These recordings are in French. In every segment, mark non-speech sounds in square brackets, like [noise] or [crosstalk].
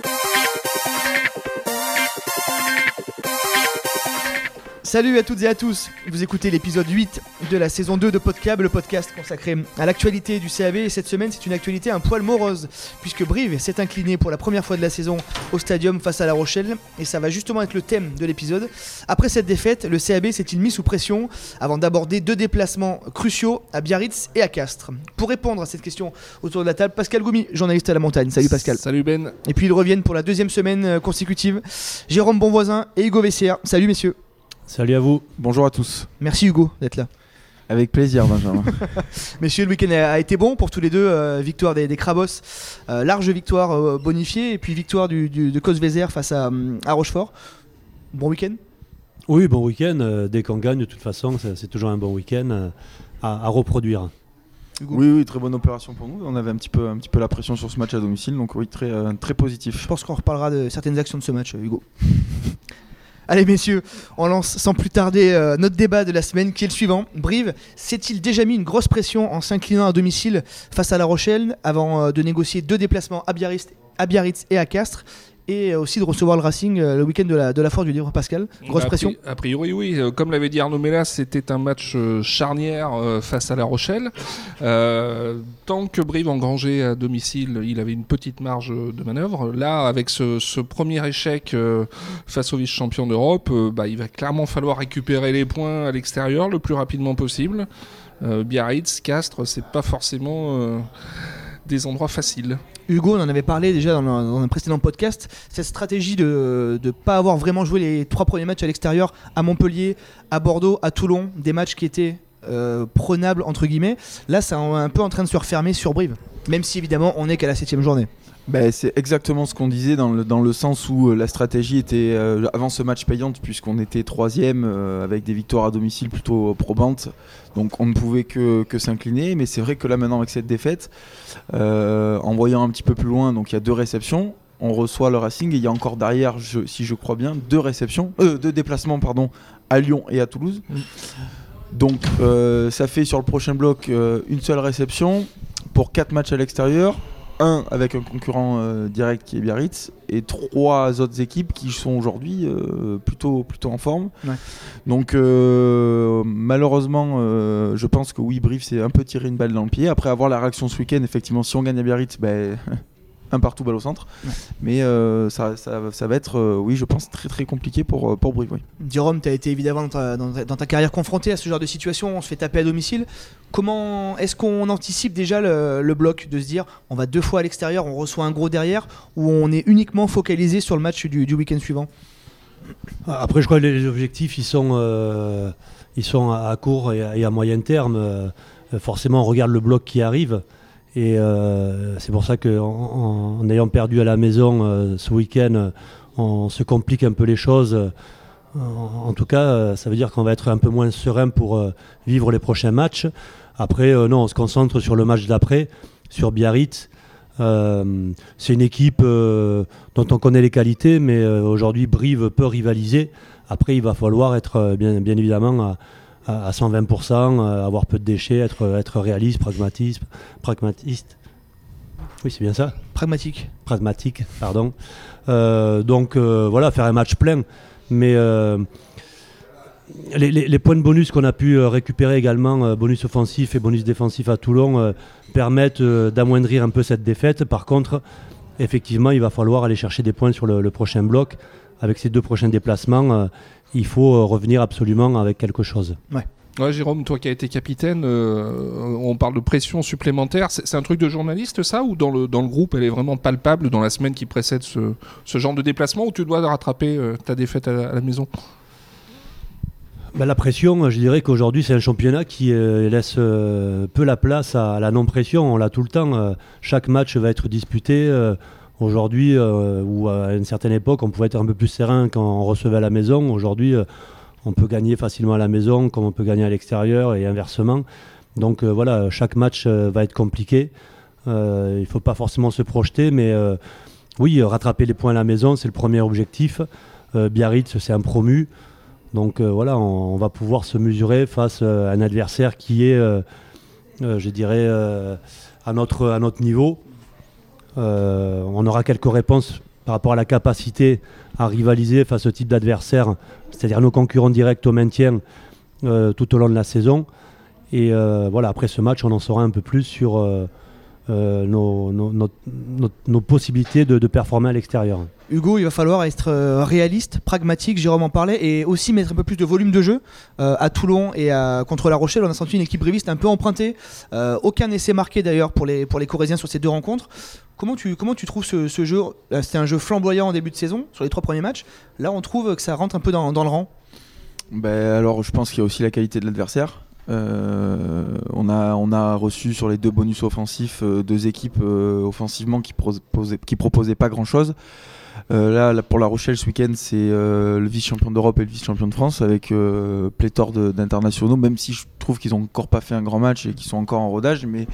Bye. Salut à toutes et à tous, vous écoutez l'épisode 8 de la saison 2 de Podcab, le podcast consacré à l'actualité du CAB et cette semaine c'est une actualité un poil morose puisque Brive s'est incliné pour la première fois de la saison au stadium face à La Rochelle et ça va justement être le thème de l'épisode. Après cette défaite, le CAB s'est-il mis sous pression avant d'aborder deux déplacements cruciaux à Biarritz et à Castres. Pour répondre à cette question autour de la table, Pascal Goumi, journaliste à la montagne. Salut Pascal. Salut Ben. Et puis ils reviennent pour la deuxième semaine euh, consécutive, Jérôme Bonvoisin et Hugo Vessière. Salut messieurs. Salut à vous. Bonjour à tous. Merci Hugo d'être là. Avec plaisir, Benjamin. [laughs] Messieurs, le week-end a été bon pour tous les deux. Euh, victoire des, des Crabos, euh, large victoire euh, bonifiée, et puis victoire du, du- de Cosvezer face à, hum, à Rochefort. Bon week-end Oui, bon week-end. euh, dès qu'on gagne, de toute façon, c'est toujours un bon week-end euh, à, à reproduire. Hugo oui, oui, très bonne opération pour nous. On avait un petit peu, un petit peu la pression sur ce match à domicile, donc oui, très, euh, très Je positif. pense qu'on reparlera de certaines actions de ce match, Hugo. [laughs] Allez messieurs, on lance sans plus tarder euh, notre débat de la semaine qui est le suivant. Brive s'est-il déjà mis une grosse pression en s'inclinant à domicile face à La Rochelle avant euh, de négocier deux déplacements à Biarritz, à Biarritz et à Castres? Et euh, aussi de recevoir le Racing euh, le week-end de la, de la du livre Pascal Grosse Bah, a pression A priori, oui. Euh, Comme l'avait dit Arnaud Mélas, c'était un match charnière face à La Rochelle. Euh, tant que Brive engrangeait à domicile, il avait une petite marge de manœuvre. Là, avec ce, ce premier échec face au vice-champion d'Europe, bah, il va clairement falloir récupérer les points à l'extérieur le plus rapidement possible. Euh, Biarritz, Castres, c'est pas forcément euh, des endroits faciles. Hugo, on en avait parlé déjà dans, un précédent podcast, cette stratégie de ne pas avoir vraiment joué les trois premiers matchs à l'extérieur, à Montpellier, à Bordeaux, à Toulon, des matchs qui étaient euh, prenables entre guillemets, là c'est un, un peu en train de se refermer sur Brive, même si évidemment on n'est qu'à la septième journée. Ben, c'est exactement ce qu'on disait dans le, dans le sens où euh, la stratégie était euh, avant ce match payante, puisqu'on était troisième euh, avec des victoires à domicile plutôt probantes. Donc on ne pouvait que, que s'incliner. Mais c'est vrai que là maintenant avec cette défaite, euh, en voyant un petit peu plus loin, donc il y a deux réceptions. On reçoit le Racing et il y a encore derrière, je- si je crois bien, deux réceptions, deux déplacements pardon, à Lyon et à Toulouse. Mm. Donc ça fait sur le prochain bloc une seule réception pour quatre matchs à l'extérieur, un avec un concurrent euh, direct qui est Biarritz et trois autres équipes qui sont aujourd'hui euh, plutôt, plutôt en forme. Ouais. Donc euh, malheureusement, je pense que oui, Brive c'est un peu tiré une balle dans le pied. Après avoir la réaction ce week-end, effectivement, si on gagne à Biarritz, ben, [laughs] un partout balle au centre. Ouais. Mais euh, ça, ça, ça va être, euh, oui, je pense, très très compliqué pour, euh, pour Brive. oui. Jérôme, tu as été évidemment dans ta, dans ta- dans ta carrière confronté à ce genre de situation, on se fait taper à domicile. Comment est-ce qu'on anticipe déjà le, le bloc de se dire on va deux fois à l'extérieur, on reçoit un gros derrière, ou on est uniquement focalisé sur le match du, du week-end suivant? Après, je crois que les objectifs, ils sont, euh, ils sont à court et à, et à moyen terme. Forcément, on regarde le bloc qui arrive. Et euh, c'est pour ça qu'en en, ayant perdu à la maison euh, ce week-end, on se complique un peu les choses. En, tout cas, euh, ça veut dire qu'on va être un peu moins serein pour vivre les prochains matchs. Après, non, on se concentre sur le match d'après, sur Biarritz. C'est une équipe dont on connaît les qualités, mais aujourd'hui Brive peut rivaliser. Après, il va falloir être bien, bien évidemment à- à 120%, euh, avoir peu de déchets, être, être réaliste, pragmatiste, pragmatiste. Oui, c'est bien ça Pragmatique. pragmatique, pardon. Euh, donc euh, voilà, faire un match plein. Mais euh, les, les- les points de bonus qu'on a pu récupérer également, bonus offensif et bonus défensif à Toulon, permettent d'amoindrir un peu cette défaite. Par contre, effectivement, il va falloir aller chercher des points sur le, le prochain bloc. Avec ces deux prochains déplacements, il faut euh, revenir absolument avec quelque chose. Ouais, Jérôme, toi qui as été capitaine, euh, on parle de pression supplémentaire. C'est un truc de journaliste, ça Ou dans le, dans le groupe, elle est vraiment palpable dans la semaine qui précède ce, ce genre de déplacement Ou tu dois rattraper euh, ta défaite à la, à la maison? Ben, la pression, je dirais qu'aujourd'hui, c'est un championnat qui euh, laisse euh, peu la place à la non-pression. On l'a tout le temps. euh, chaque match va être disputé. Aujourd'hui, euh, ou à une certaine époque, on pouvait être un peu plus serein quand on recevait à la maison. Aujourd'hui, euh, on peut gagner facilement à la maison, comme on peut gagner à l'extérieur et inversement. Donc euh, voilà, chaque match va être compliqué. Il ne faut pas forcément se projeter, mais oui, rattraper les points à la maison, c'est le premier objectif. Biarritz, c'est un promu. Donc voilà, on, va pouvoir se mesurer face à un adversaire qui est, je dirais, à notre niveau. Euh, on aura quelques réponses par rapport à la capacité à rivaliser face à ce type d'adversaire, c'est-à-dire nos concurrents directs au maintien tout au long de la saison. Et voilà, après ce match, on en saura un peu plus sur euh, nos, possibilités de, performer à l'extérieur. Hugo, il va falloir être euh, réaliste, pragmatique, Jérôme en parlait, et aussi mettre un peu plus de volume de jeu. Euh, à Toulon et contre La Rochelle, on a senti une équipe briviste un peu empruntée. aucun essai marqué d'ailleurs pour les, pour les Corésiens sur ces deux rencontres. Comment tu, trouves ce, jeu C'était un jeu flamboyant en début de saison, sur les trois premiers matchs. Là, on trouve que ça rentre un peu dans, le rang. Ben, alors, je pense qu'il y a aussi la qualité de l'adversaire. Euh, on, a, reçu sur les deux bonus offensifs euh, deux équipes euh, offensivement qui, proposaient, qui proposaient pas grand chose. Là, pour La Rochelle ce week-end, c'est le vice-champion d'Europe et le vice-champion de France avec pléthore d'internationaux, même si je trouve qu'ils n'ont encore pas fait un grand match et qu'ils sont encore en rodage. Mais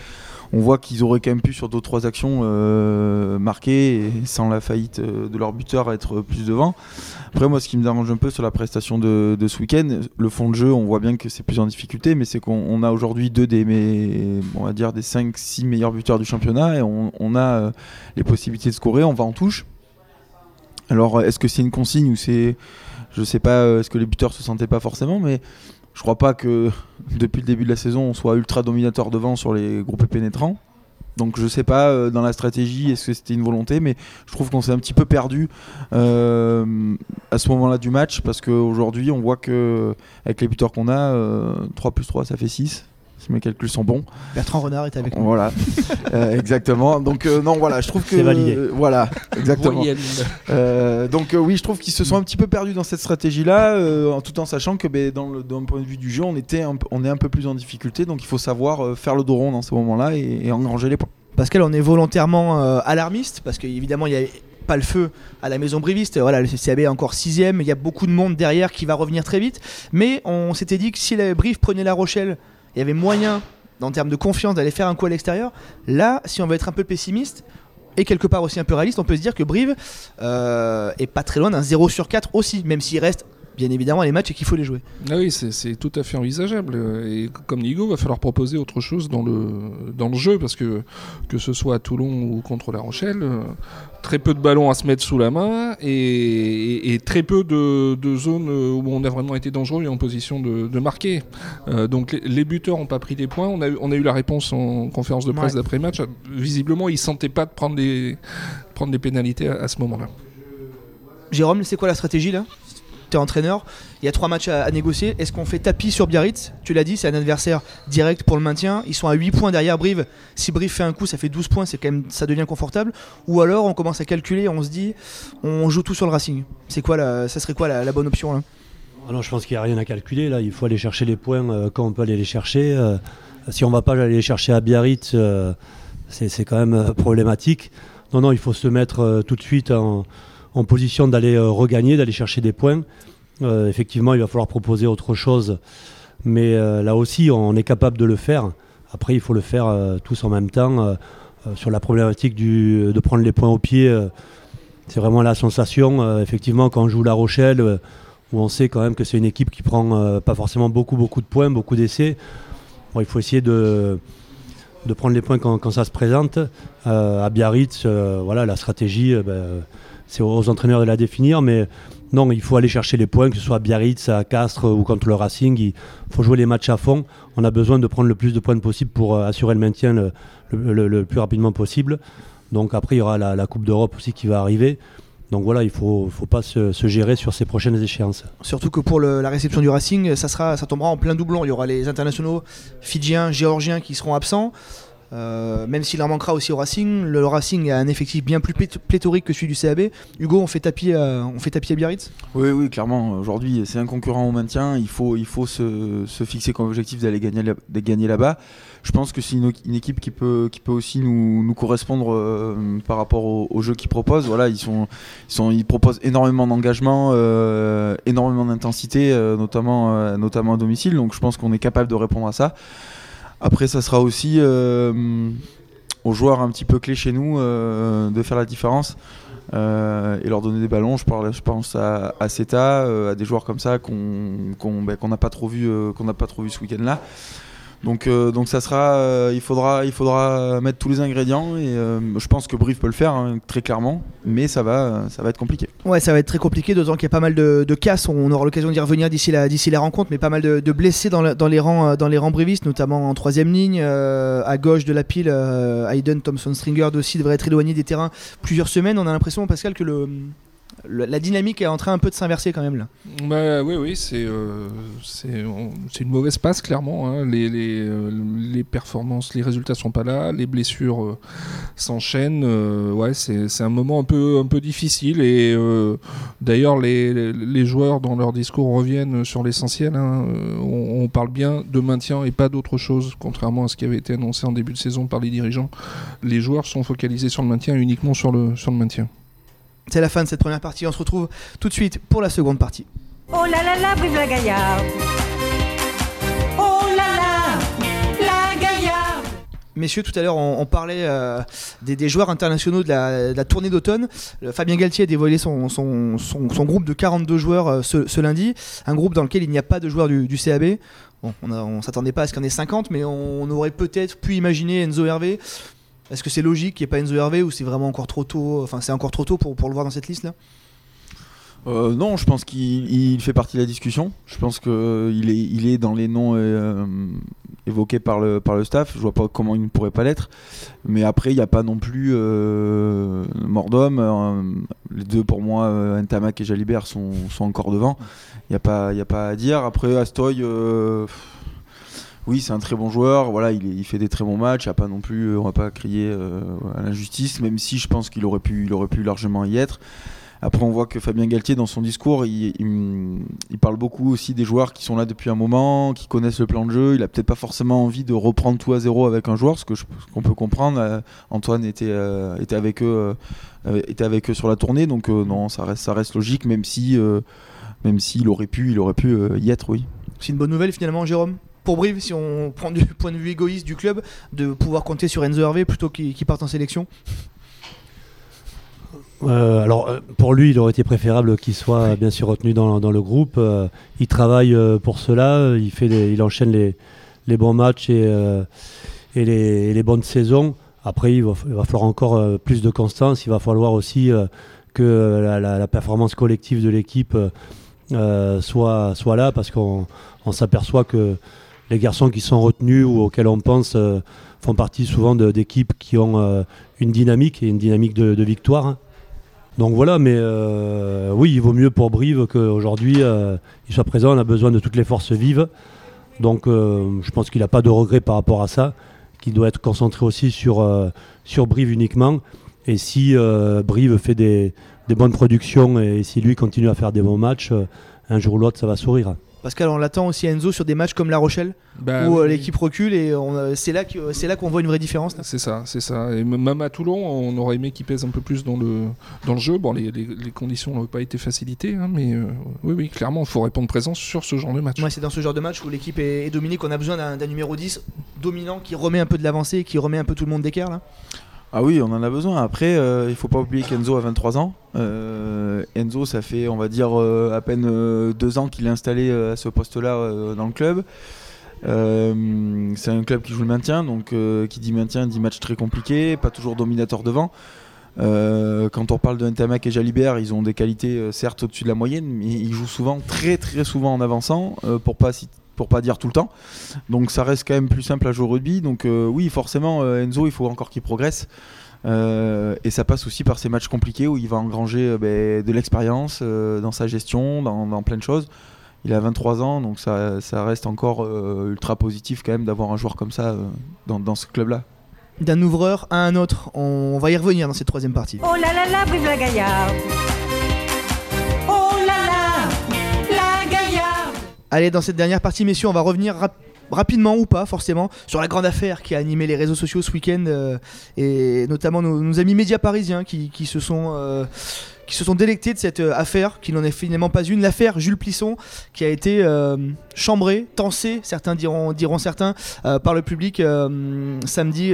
on voit qu'ils auraient quand même pu sur deux trois actions euh, marquer sans la faillite euh, de leur buteur être plus devant. Après moi ce qui me dérange un peu sur la prestation de, ce week-end, le fond de jeu on voit bien que c'est plus en difficulté mais c'est qu'on a aujourd'hui deux des on va dire des 5-6 meilleurs buteurs du championnat et on, a euh, les possibilités de scorer, on va en touche. Alors est-ce que c'est une consigne ou c'est je sais pas est-ce que les buteurs se sentaient pas forcément mais je crois pas que [laughs] depuis le début de la saison, on soit ultra dominateur devant sur les groupes pénétrants. Donc je sais pas euh, dans la stratégie est-ce que c'était une volonté, mais je trouve qu'on s'est un petit peu perdu euh, à ce moment-là du match parce qu'aujourd'hui on voit que avec les buteurs qu'on a, 3 euh, plus 3 ça fait 6 si mes calculs sont bons. Bertrand Renard est avec nous. Voilà, [laughs] euh, exactement. Donc euh, non, voilà, je trouve que validé. voilà, exactement. Euh, donc oui, je trouve qu'ils se sont un petit peu perdus dans cette stratégie-là, tout en sachant que ben, dans le d'un point de vue du jeu, on était, on est un peu plus en difficulté. Donc il faut savoir faire le dos rond dans ce moment-là et, et, engranger les points. Pascal, on est volontairement alarmiste parce qu'évidemment il y a pas le feu à la maison briviste. Voilà, le CAB est encore sixième. Il y a beaucoup de monde derrière qui va revenir très vite. Mais on s'était dit que si la Brive prenait La Rochelle il y avait moyen, en termes de confiance, d'aller faire un coup à l'extérieur. Là, si on veut être un peu pessimiste, et quelque part aussi un peu réaliste, on peut se dire que Brive euh, est pas très loin d'un 0 sur 4 aussi, même s'il reste bien évidemment les matchs et qu'il faut les jouer. Ah oui, c'est tout à fait envisageable. Et comme Nigo, va falloir proposer autre chose dans le, dans le jeu, parce que que ce soit à Toulon ou contre La Rochelle, euh, très peu de ballons à se mettre sous la main et, très peu de, de, zones où on a vraiment été dangereux et en position de, marquer. Euh, donc les, buteurs n'ont pas pris des points. On a, on a eu la réponse en conférence de presse d'après-match. Visiblement, ils ne sentaient pas de prendre des, prendre des pénalités à ce moment-là. Jérôme, c'est quoi la stratégie là? Tu es entraîneur, il y a trois matchs à, négocier. Est-ce qu'on fait tapis sur Biarritz? Tu l'as dit, c'est un adversaire direct pour le maintien. Ils sont à 8 points derrière Brive. Si Brive fait un coup, ça fait 12 points, c'est quand même, ça devient confortable. Ou alors on commence à calculer, on se dit, on joue tout sur le Racing. C'est quoi ça serait quoi la, bonne option là? Ah Je pense qu'il n'y a rien à calculer. Là, il faut aller chercher les points euh, quand on peut aller les chercher. Euh, si on ne va pas aller les chercher à Biarritz, euh, c'est quand même problématique. Non, non, il faut se mettre tout de suite en en position d'aller euh, regagner, d'aller chercher des points. Euh, effectivement, il va falloir proposer autre chose, mais euh, là aussi, on est capable de le faire. Après, il faut le faire tous en même temps. sur la problématique du, de prendre les points au pied, c'est vraiment la sensation. effectivement, quand on joue La Rochelle, où on sait quand même que c'est une équipe qui prend pas forcément beaucoup, beaucoup de points, beaucoup d'essais. il faut essayer de, de prendre les points quand, ça se présente. à Biarritz, voilà, la stratégie, ben, c'est aux entraîneurs de la définir, mais non, il faut aller chercher les points, que ce soit à Biarritz, à Castres ou contre le Racing. Il faut jouer les matchs à fond. On a besoin de prendre le plus de points possible pour euh, assurer le maintien le, plus rapidement possible. Donc après, il y aura la, Coupe d'Europe aussi qui va arriver. Donc voilà, il ne faut, faut, pas se, gérer sur ces prochaines échéances. Surtout que pour la réception du Racing, ça, sera, ça tombera en plein doublon. Il y aura les internationaux fidjiens, géorgiens qui seront absents. Euh, même s'il en manquera aussi au Racing, le Racing a un effectif bien plus pléthorique que celui du CAB. Hugo, on fait tapis, à, on fait tapis à Biarritz? Oui, oui, clairement. Aujourd'hui, c'est un concurrent au maintien. Il faut, il faut se, fixer comme objectif d'aller gagner, gagner là-bas. Je pense que c'est une, équipe qui peut, qui peut aussi nous, correspondre euh, par rapport au, jeu qu'ils proposent. Voilà, ils, sont, ils, sont, ils proposent énormément d'engagement, euh, énormément d'intensité, notamment, notamment à domicile. Donc je pense qu'on est capable de répondre à ça. Après, ça sera aussi euh, aux joueurs un petit peu clés chez nous euh, de faire la différence euh, et leur donner des ballons. Je, pense à, à CETA, à des joueurs comme ça qu'on ben, n'a pas trop qu'on n'a pas trop vu ce week-end-là. Donc, euh, donc ça sera, euh, il, faudra, il faudra mettre tous les ingrédients et euh, je pense que Brive peut le faire hein, très clairement, mais ça va, ça va être compliqué. Ouais, ça va être très compliqué, d'autant qu'il y a pas mal de, de casses. On aura l'occasion d'y revenir d'ici la, d'ici la rencontre, mais pas mal de, blessés dans, le- dans les rangs, dans les rangs brivistes, notamment en troisième ligne. à gauche de la pile, Hayden Thompson Stringer aussi devrait être éloigné des terrains plusieurs semaines. On a l'impression, Pascal, que le, la dynamique est en train un peu de s'inverser quand même là. Bah, oui, oui, c'est euh, une mauvaise passe, clairement. hein. Les, les, euh, les performances, les résultats sont pas là, les blessures euh, s'enchaînent. ouais, c'est un moment un peu, un peu difficile. Et d'ailleurs, les, les joueurs, dans leur discours, reviennent sur l'essentiel. hein. On, parle bien de maintien et pas d'autre chose, contrairement à ce qui avait été annoncé en début de saison par les dirigeants. Les joueurs sont focalisés sur le maintien uniquement sur le, sur le maintien. C'est la fin de cette première partie. On se retrouve tout de suite pour la seconde partie. Oh là là là, vive la Gaillarde Oh là là, la Gaillarde Messieurs, tout à l'heure, on, on parlait euh, des, des joueurs internationaux de la, de la tournée d'automne. Fabien Galtier a dévoilé son, son, son- son groupe de 42 joueurs euh, ce, ce lundi. Un groupe dans lequel il n'y a pas de joueurs du, du CAB. Bon, on ne s'attendait pas à ce qu'il y en ait 50, mais on, on aurait peut-être pu imaginer Enzo Hervé. Est-ce que c'est logique qu'il n'y ait pas Enzo Hervé ou c'est vraiment encore trop tôt Enfin, c'est encore trop tôt pour, pour le voir dans cette liste-là Euh, non, je pense qu'il il fait partie de la discussion. Je pense qu'il est, il est dans les noms euh, évoqués par le, par le staff. Je vois pas comment il ne pourrait pas l'être. Mais après, il n'y a pas non plus euh, Mordom. Euh, les deux, pour moi, euh, Ntamak et Jalibert, sont, sont encore devant. Il n'y a, pas- a pas à dire. Après, Astoy, euh, oui, c'est un très bon joueur. Voilà, il, fait des très bons matchs. A pas non plus, on va pas crier euh, à l'injustice, même si je pense qu'il aurait pu, il aurait pu largement y être. Après, on voit que Fabien Galtier, dans son discours, il, parle beaucoup aussi des joueurs qui sont là depuis un moment, qui connaissent le plan de jeu. Il a peut-être pas forcément envie de reprendre tout à zéro avec un joueur, ce que qu'on peut comprendre. Euh, Antoine était, euh, était avec eux, euh, était avec eux sur la tournée, donc euh, non, ça reste, ça reste logique, même si, euh, même s'il aurait pu, il aurait pu euh, y être, oui. C'est une bonne nouvelle finalement, Jérôme? Pour Brive, si on prend du point de vue égoïste du club, de pouvoir compter sur Enzo Hervé plutôt qu'il parte en sélection Euh, alors, euh, pour lui, il aurait été préférable qu'il soit bien sûr retenu dans, dans le groupe. Euh, il travaille pour cela, il, fait des- il enchaîne les, les bons matchs et, euh, et les, et les bonnes saisons. Après, il va, il va falloir encore plus de constance. Il va falloir aussi que la, la- la performance collective de l'équipe soit, soit là parce qu'on on s'aperçoit que les garçons qui sont retenus ou auxquels on pense euh, font partie souvent d'équipes qui ont euh, une dynamique et une dynamique de, victoire. Donc voilà, mais euh, oui, il vaut mieux pour Brive qu'aujourd'hui il soit présent. On a besoin de toutes les forces vives. Donc je pense qu'il n'a pas de regret par rapport à ça, qu'il doit être concentré aussi sur, Brive uniquement. Et si Brive fait des, bonnes productions et si lui continue à faire des bons matchs, un jour ou l'autre, ça va sourire. Pascal, on l'attend aussi à Enzo sur des matchs comme La Rochelle, Bah, où euh, oui. l'équipe recule et euh, c'est là qu'on voit une vraie différence. C'est ça, c'est ça. Et même à Toulon, on aurait aimé qu'il pèse un peu plus dans le, dans le jeu. Bon, les, les- les conditions n'ont pas été facilitées, hein, mais euh, oui, oui, clairement, il faut répondre présent sur ce genre de match. C'est dans ce genre de match où l'équipe est, est dominée qu'on a besoin d'un d'un numéro 10 dominant qui remet un peu de l'avancée, qui remet un peu tout le monde d'écart. Ah oui, on en a besoin. Après, euh, il faut pas oublier qu'Enzo a 23 ans. Euh, Enzo, ça fait, on va dire, euh, à peine euh, deux ans qu'il est installé à ce poste-là dans le club. C'est un club qui joue le maintien, donc qui dit maintien dit match très compliqué, pas toujours dominateur devant. Quand on parle de Ntamak et Jalibert, ils ont des qualités certes au-dessus de la moyenne, mais ils jouent souvent, très très souvent en avançant, pour pas cit- pour pas dire tout le temps. Donc ça reste quand même plus simple à jouer au rugby. Donc euh, oui, forcément, euh, Enzo, il faut encore qu'il progresse. Euh, et ça passe aussi par ces matchs compliqués où il va engranger euh, ben, de l'expérience euh, dans sa gestion, dans, dans plein de choses. Il a 23 ans, donc ça, ça reste encore euh, ultra positif quand même d'avoir un joueur comme ça euh, dans, dans ce club-là. D'un ouvreur à un autre, on va y revenir dans cette troisième partie. Oh là là là, la Gaillarde Allez, dans cette dernière partie, messieurs, on va revenir rap- rapidement ou pas, forcément, sur la grande affaire qui a animé les réseaux sociaux ce week-end, euh, et notamment nos, amis médias parisiens qui, qui se sont. euh, qui se sont délectés de cette euh, affaire, qui n'en est finalement pas une, l'affaire Jules Plisson, qui a été chambrée, tensée, certains diront, diront certains, par le public samedi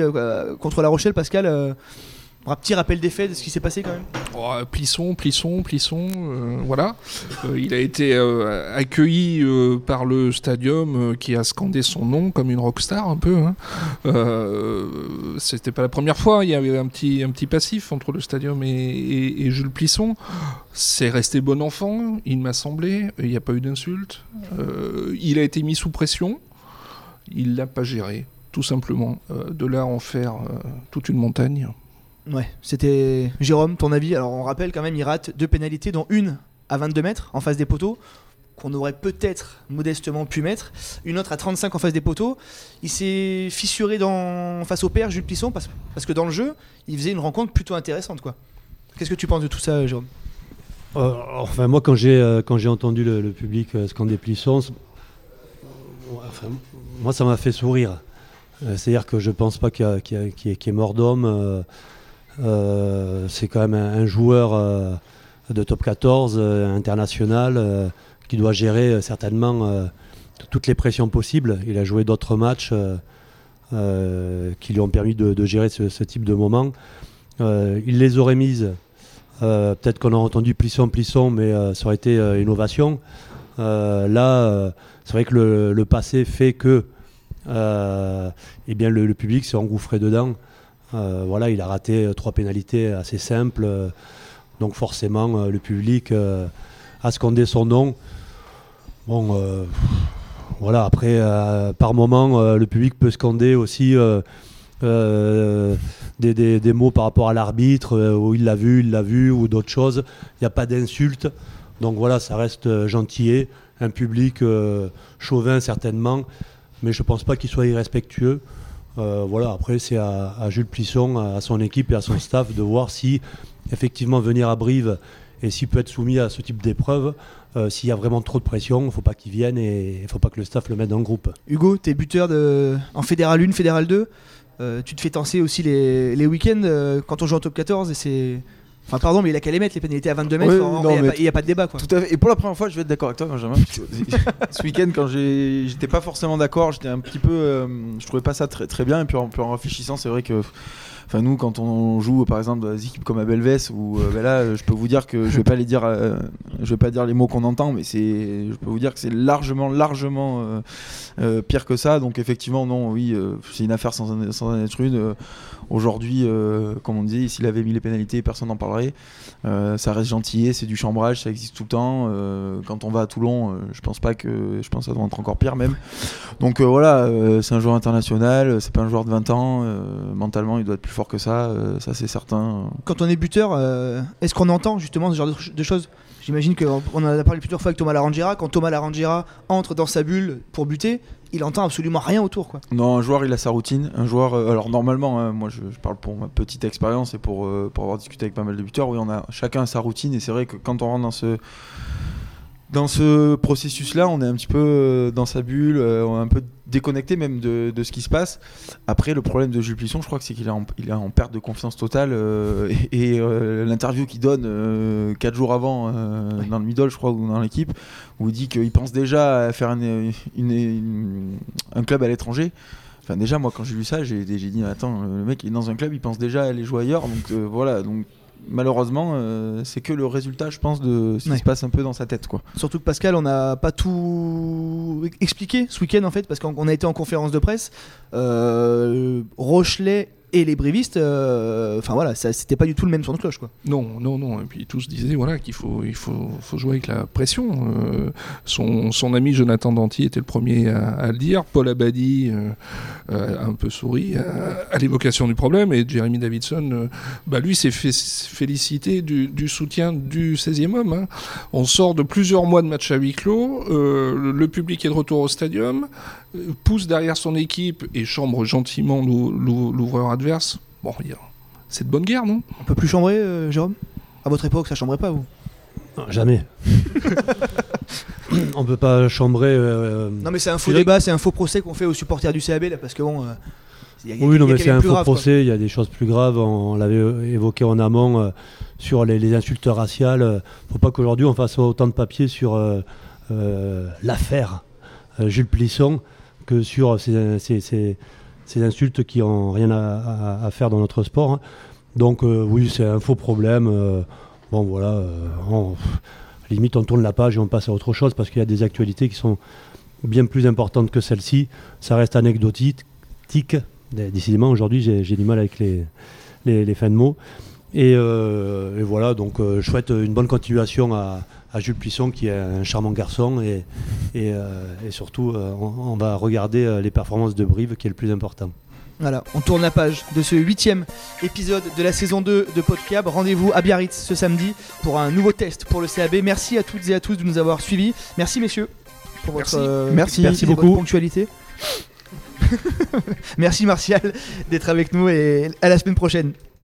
contre La Rochelle. Pascal, Un petit rappel des faits de ce qui s'est passé quand même. Oh, plisson, plisson, plisson, euh, voilà. Euh, il a été euh, accueilli par le stadium qui a scandé son nom comme une rockstar un peu. Hein. C'était pas la première fois, il y avait un petit, un petit passif entre le stadium et, Jules Plisson. C'est resté bon enfant, il m'a semblé, il n'y a pas eu d'insulte. Il a été mis sous pression, il l'a pas géré, tout simplement. De là en faire toute une montagne. Ouais, c'était Jérôme, ton avis? Alors on rappelle quand même, il rate deux pénalités, dont une à 22 mètres en face des poteaux, qu'on aurait peut-être modestement pu mettre. Une autre à 35 en face des poteaux. Il s'est fissuré dans... face au père, Jules Plisson, parce... que dans le jeu, il faisait une rencontre plutôt intéressante. quoi. Qu'est-ce que tu penses de tout ça, Jérôme? Euh, enfin, moi, quand j'ai euh, quand j'ai entendu le, public euh, scander Plisson, moi, ça m'a fait sourire. Euh, C'est-à-dire que je pense pas qu'il y, a- qu'il ait mort d'homme. Euh, c'est quand même un, joueur euh, de top 14 euh, international qui doit gérer certainement toutes les pressions possibles. Il a joué d'autres matchs qui lui ont permis de, gérer ce, type de moment. Il les aurait mises. Peut-être qu'on a entendu plisson, plisson, mais ça aurait été une ovation. Euh, là, c'est vrai que le, passé fait que eh bien, le, le public s'est engouffré dedans. Euh, voilà, il a raté euh, trois pénalités assez simples. euh, donc forcément, le public a scandé son nom. Bon, voilà, après, par moment, le public peut scander aussi des, mots par rapport à l'arbitre, où il l'a vu, il l'a vu, ou d'autres choses. Il n'y a pas d'insulte. Donc voilà, ça reste gentillet. Un public chauvin, certainement. Mais je ne pense pas qu'il soit irrespectueux. Euh, voilà, après, c'est à, à Jules Plisson, à son équipe et à son staff de voir si, effectivement, venir à Brive et s'il peut être soumis à ce type d'épreuve, euh, s'il y a vraiment trop de pression, il ne faut pas qu'il vienne et il ne faut pas que le staff le mette dans le groupe. Hugo, t'es buteur de... en Fédéral 1, Fédéral 2. Euh, tu te fais tenser aussi les, les week-ends quand on joue en top 14 et c'est. Enfin, pardon, mais il a qu'à les mettre, les pénalités à 22 mètres. Il non, n'y a, pas- y a pas de débat quoi. Tout à fait. Et pour la première fois, je vais être d'accord avec toi, Benjamin. [laughs] ce week-end, quand j'étais pas forcément d'accord, j'étais un petit peu, euh, je trouvais pas ça très très bien. Et puis en, puis en réfléchissant, c'est vrai que, enfin nous, quand on joue par exemple dans des équipes comme à Belvès, euh, ben là, je peux vous dire que je vais pas les dire, euh, je vais pas dire les mots qu'on entend, mais c'est, je peux vous dire que c'est largement, largement euh, pire que ça. Donc effectivement, non, oui, c'est une affaire sans, sans en être une. Aujourd'hui, comme on disait, s'il avait mis les pénalités, personne n'en parlerait. Ça reste gentillet, c'est du chambrage, ça existe tout le temps. Quand on va à Toulon, je pense pas que, je pense que ça doit être encore pire même. Donc voilà, c'est un joueur international, c'est pas un joueur de 20 ans. mentalement, il doit être plus fort que ça, euh, ça c'est certain. Quand on est buteur, euh, est-ce qu'on entend justement ce genre de, de choses? J'imagine qu'on en a parlé plusieurs fois avec Thomas Larangera. Quand Thomas Larangera entre dans sa bulle pour buter, il entend absolument rien autour quoi. Non, un joueur, il a sa routine. Un joueur, euh, alors normalement, hein, moi je, je parle pour ma petite expérience et pour, euh, pour avoir discuté avec pas mal de buteurs, oui, on a chacun a sa routine et c'est vrai que quand on rentre dans ce dans ce processus-là, on est un petit peu euh, dans sa bulle, euh, on est un peu déconnecté même de, de ce qui se passe. Après, le problème de Jules Plisson, je crois que c'est qu'il est, en- il est en perte de confiance totale. euh, et et, euh, l'interview qu'il donne 4 jours avant euh, dans le middle, je crois, ou dans l'équipe, où il dit qu'il pense déjà à faire une- une- une- un club à l'étranger. Enfin, déjà, moi, quand j'ai lu ça, j'ai dit Attends, le mec il est dans un club, il pense déjà à aller jouer ailleurs. Donc euh, voilà, donc malheureusement, euh, c'est que le résultat, je pense, de ce qui Ouais. se passe un peu dans sa tête. quoi. Surtout que Pascal, on n'a pas tout expliqué ce week-end en fait, parce qu'on on a été en conférence de presse. Euh, Rochelet et les brévistes, euh, enfin voilà, c'était pas du tout le même son de cloche quoi. Non, non, non. Et puis tous disaient voilà, qu'il faut, il faut, jouer avec la pression. Euh, son, son ami Jonathan Danty était le premier à, le dire. Paul Abadi euh, un peu souri à, l'évocation du problème. Et Jeremy Davidson, bah, lui, s'est fait féliciter du, soutien du 16e homme. hein. On sort de plusieurs mois de match à huis clos. le public est de retour au stadium. Pousse derrière son équipe et chambre gentiment l'ou- l'ou- l'ouvreur adverse. Bon, c'est de bonne guerre, non? On peut plus chambrer, euh, Jérôme? À votre époque, ça chambrait pas vous? Non, jamais. [laughs] on peut pas chambrer. euh, Non mais c'est un faux débat, c'est un faux procès qu'on fait aux supporters du CAB là, parce que bon. euh, y a- il y a- Oui, non, il y a mais c'est un faux grave, procès. Il y a des choses plus graves. On, on l'avait évoqué en amont euh, sur les, les insultes raciales. Faut pas qu'aujourd'hui on fasse autant de papiers sur euh, euh, l'affaire euh, Jules Plisson que sur ces, ces- insultes qui ont rien à, faire dans notre sport. hein. Donc euh, oui, c'est un faux problème. euh, bon voilà, euh, limite on tourne la page et on passe à autre chose parce qu'il y a des actualités qui sont bien plus importantes que celle-ci. Ça reste anecdotique. Décidément, aujourd'hui, j'ai du mal avec les, les fins de mots. Et, euh, et voilà, donc euh, je souhaite une bonne continuation à, à Jules Plisson, qui est un charmant garçon. Et, et, euh, et surtout, euh, on, on va regarder les performances de Brive, qui est le plus important. Voilà, on tourne la page de ce huitième épisode de la saison 2 de Podcab. Rendez-vous à Biarritz ce samedi pour un nouveau test pour le CAB. Merci à toutes et à tous de nous avoir suivis. Merci messieurs pour votre Merci. euh, votre ponctualité. [laughs] Merci Martial d'être avec nous et à la semaine prochaine.